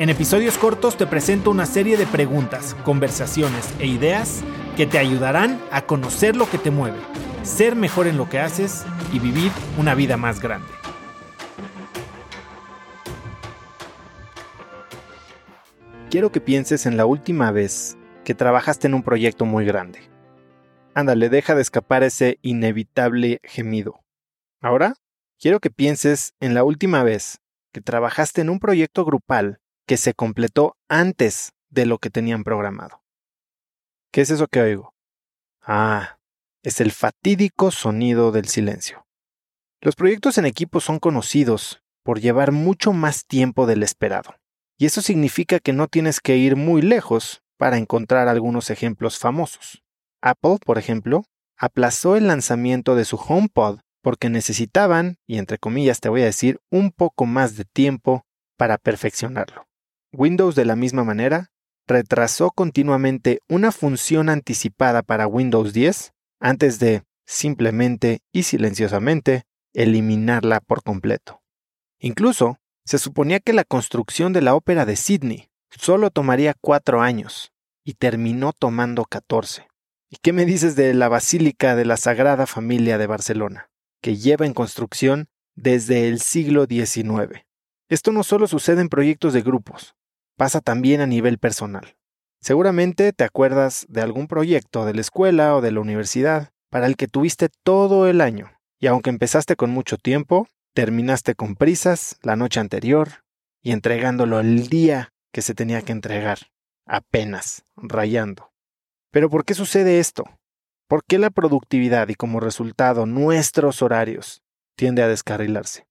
En episodios cortos te presento una serie de preguntas, conversaciones e ideas que te ayudarán a conocer lo que te mueve, ser mejor en lo que haces y vivir una vida más grande. Quiero que pienses en la última vez que trabajaste en un proyecto muy grande. Ándale, deja de escapar ese inevitable gemido. Ahora, quiero que pienses en la última vez que trabajaste en un proyecto grupal que se completó antes de lo que tenían programado. ¿Qué es eso que oigo? Ah, es el fatídico sonido del silencio. Los proyectos en equipo son conocidos por llevar mucho más tiempo del esperado, y eso significa que no tienes que ir muy lejos para encontrar algunos ejemplos famosos. Apple, por ejemplo, aplazó el lanzamiento de su HomePod porque necesitaban, y entre comillas te voy a decir, un poco más de tiempo para perfeccionarlo. Windows de la misma manera retrasó continuamente una función anticipada para Windows 10 antes de, simplemente y silenciosamente, eliminarla por completo. Incluso, se suponía que la construcción de la ópera de Sydney solo tomaría cuatro años y terminó tomando catorce. ¿Y qué me dices de la Basílica de la Sagrada Familia de Barcelona, que lleva en construcción desde el siglo XIX? Esto no solo sucede en proyectos de grupos, pasa también a nivel personal. Seguramente te acuerdas de algún proyecto de la escuela o de la universidad para el que tuviste todo el año, y aunque empezaste con mucho tiempo, terminaste con prisas la noche anterior y entregándolo el día que se tenía que entregar, apenas, rayando. Pero ¿por qué sucede esto? ¿Por qué la productividad y como resultado nuestros horarios tiende a descarrilarse?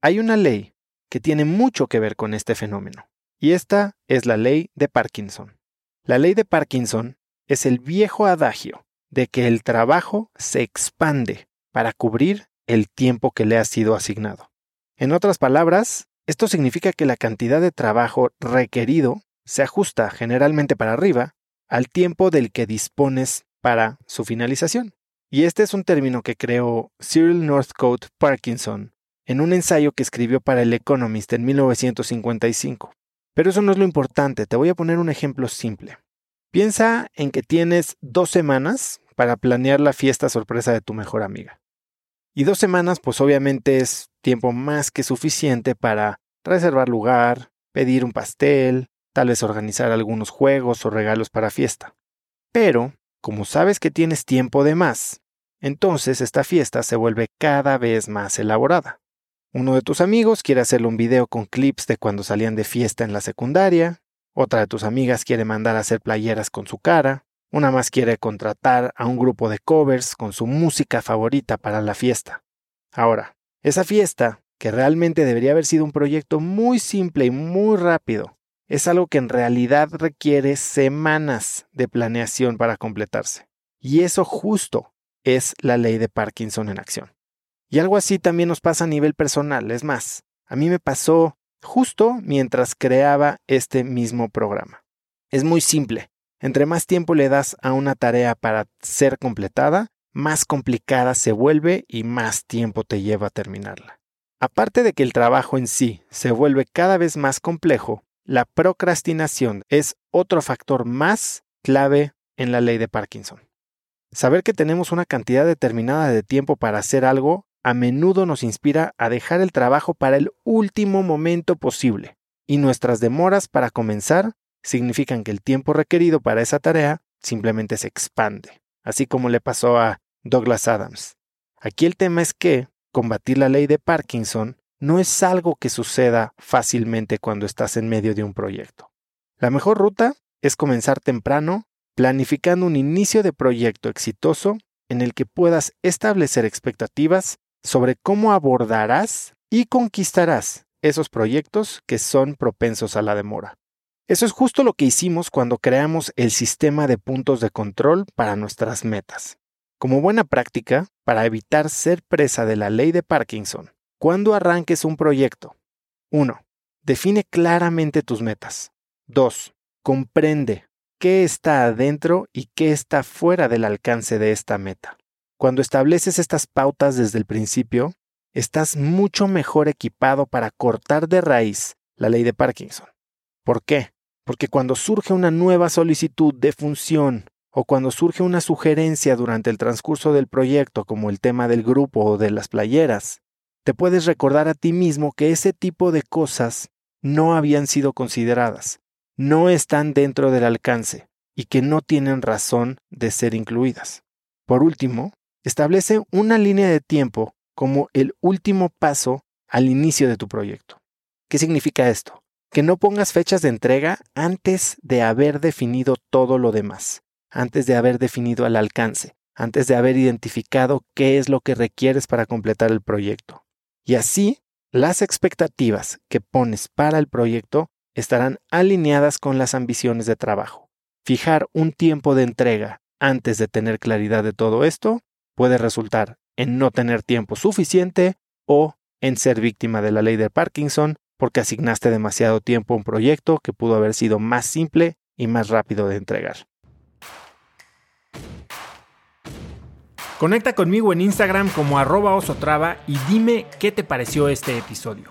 Hay una ley que tiene mucho que ver con este fenómeno. Y esta es la ley de Parkinson. La ley de Parkinson es el viejo adagio de que el trabajo se expande para cubrir el tiempo que le ha sido asignado. En otras palabras, esto significa que la cantidad de trabajo requerido se ajusta generalmente para arriba al tiempo del que dispones para su finalización. Y este es un término que creó Cyril Northcote Parkinson en un ensayo que escribió para el Economist en 1955. Pero eso no es lo importante, te voy a poner un ejemplo simple. Piensa en que tienes dos semanas para planear la fiesta sorpresa de tu mejor amiga. Y dos semanas, pues obviamente es tiempo más que suficiente para reservar lugar, pedir un pastel, tal vez organizar algunos juegos o regalos para fiesta. Pero, como sabes que tienes tiempo de más, entonces esta fiesta se vuelve cada vez más elaborada. Uno de tus amigos quiere hacerle un video con clips de cuando salían de fiesta en la secundaria, otra de tus amigas quiere mandar a hacer playeras con su cara, una más quiere contratar a un grupo de covers con su música favorita para la fiesta. Ahora, esa fiesta, que realmente debería haber sido un proyecto muy simple y muy rápido, es algo que en realidad requiere semanas de planeación para completarse. Y eso justo es la ley de Parkinson en acción. Y algo así también nos pasa a nivel personal. Es más, a mí me pasó justo mientras creaba este mismo programa. Es muy simple. Entre más tiempo le das a una tarea para ser completada, más complicada se vuelve y más tiempo te lleva a terminarla. Aparte de que el trabajo en sí se vuelve cada vez más complejo, la procrastinación es otro factor más clave en la ley de Parkinson. Saber que tenemos una cantidad determinada de tiempo para hacer algo a menudo nos inspira a dejar el trabajo para el último momento posible, y nuestras demoras para comenzar significan que el tiempo requerido para esa tarea simplemente se expande, así como le pasó a Douglas Adams. Aquí el tema es que combatir la ley de Parkinson no es algo que suceda fácilmente cuando estás en medio de un proyecto. La mejor ruta es comenzar temprano, planificando un inicio de proyecto exitoso en el que puedas establecer expectativas sobre cómo abordarás y conquistarás esos proyectos que son propensos a la demora. Eso es justo lo que hicimos cuando creamos el sistema de puntos de control para nuestras metas. Como buena práctica, para evitar ser presa de la ley de Parkinson, cuando arranques un proyecto, 1. Define claramente tus metas. 2. Comprende qué está adentro y qué está fuera del alcance de esta meta. Cuando estableces estas pautas desde el principio, estás mucho mejor equipado para cortar de raíz la ley de Parkinson. ¿Por qué? Porque cuando surge una nueva solicitud de función o cuando surge una sugerencia durante el transcurso del proyecto como el tema del grupo o de las playeras, te puedes recordar a ti mismo que ese tipo de cosas no habían sido consideradas, no están dentro del alcance y que no tienen razón de ser incluidas. Por último, establece una línea de tiempo como el último paso al inicio de tu proyecto. ¿Qué significa esto? Que no pongas fechas de entrega antes de haber definido todo lo demás antes de haber definido el alcance, antes de haber identificado qué es lo que requieres para completar el proyecto. Y así, las expectativas que pones para el proyecto estarán alineadas con las ambiciones de trabajo. Fijar un tiempo de entrega antes de tener claridad de todo esto puede resultar en no tener tiempo suficiente o en ser víctima de la ley de Parkinson porque asignaste demasiado tiempo a un proyecto que pudo haber sido más simple y más rápido de entregar. Conecta conmigo en Instagram como arroba osotrava y dime qué te pareció este episodio.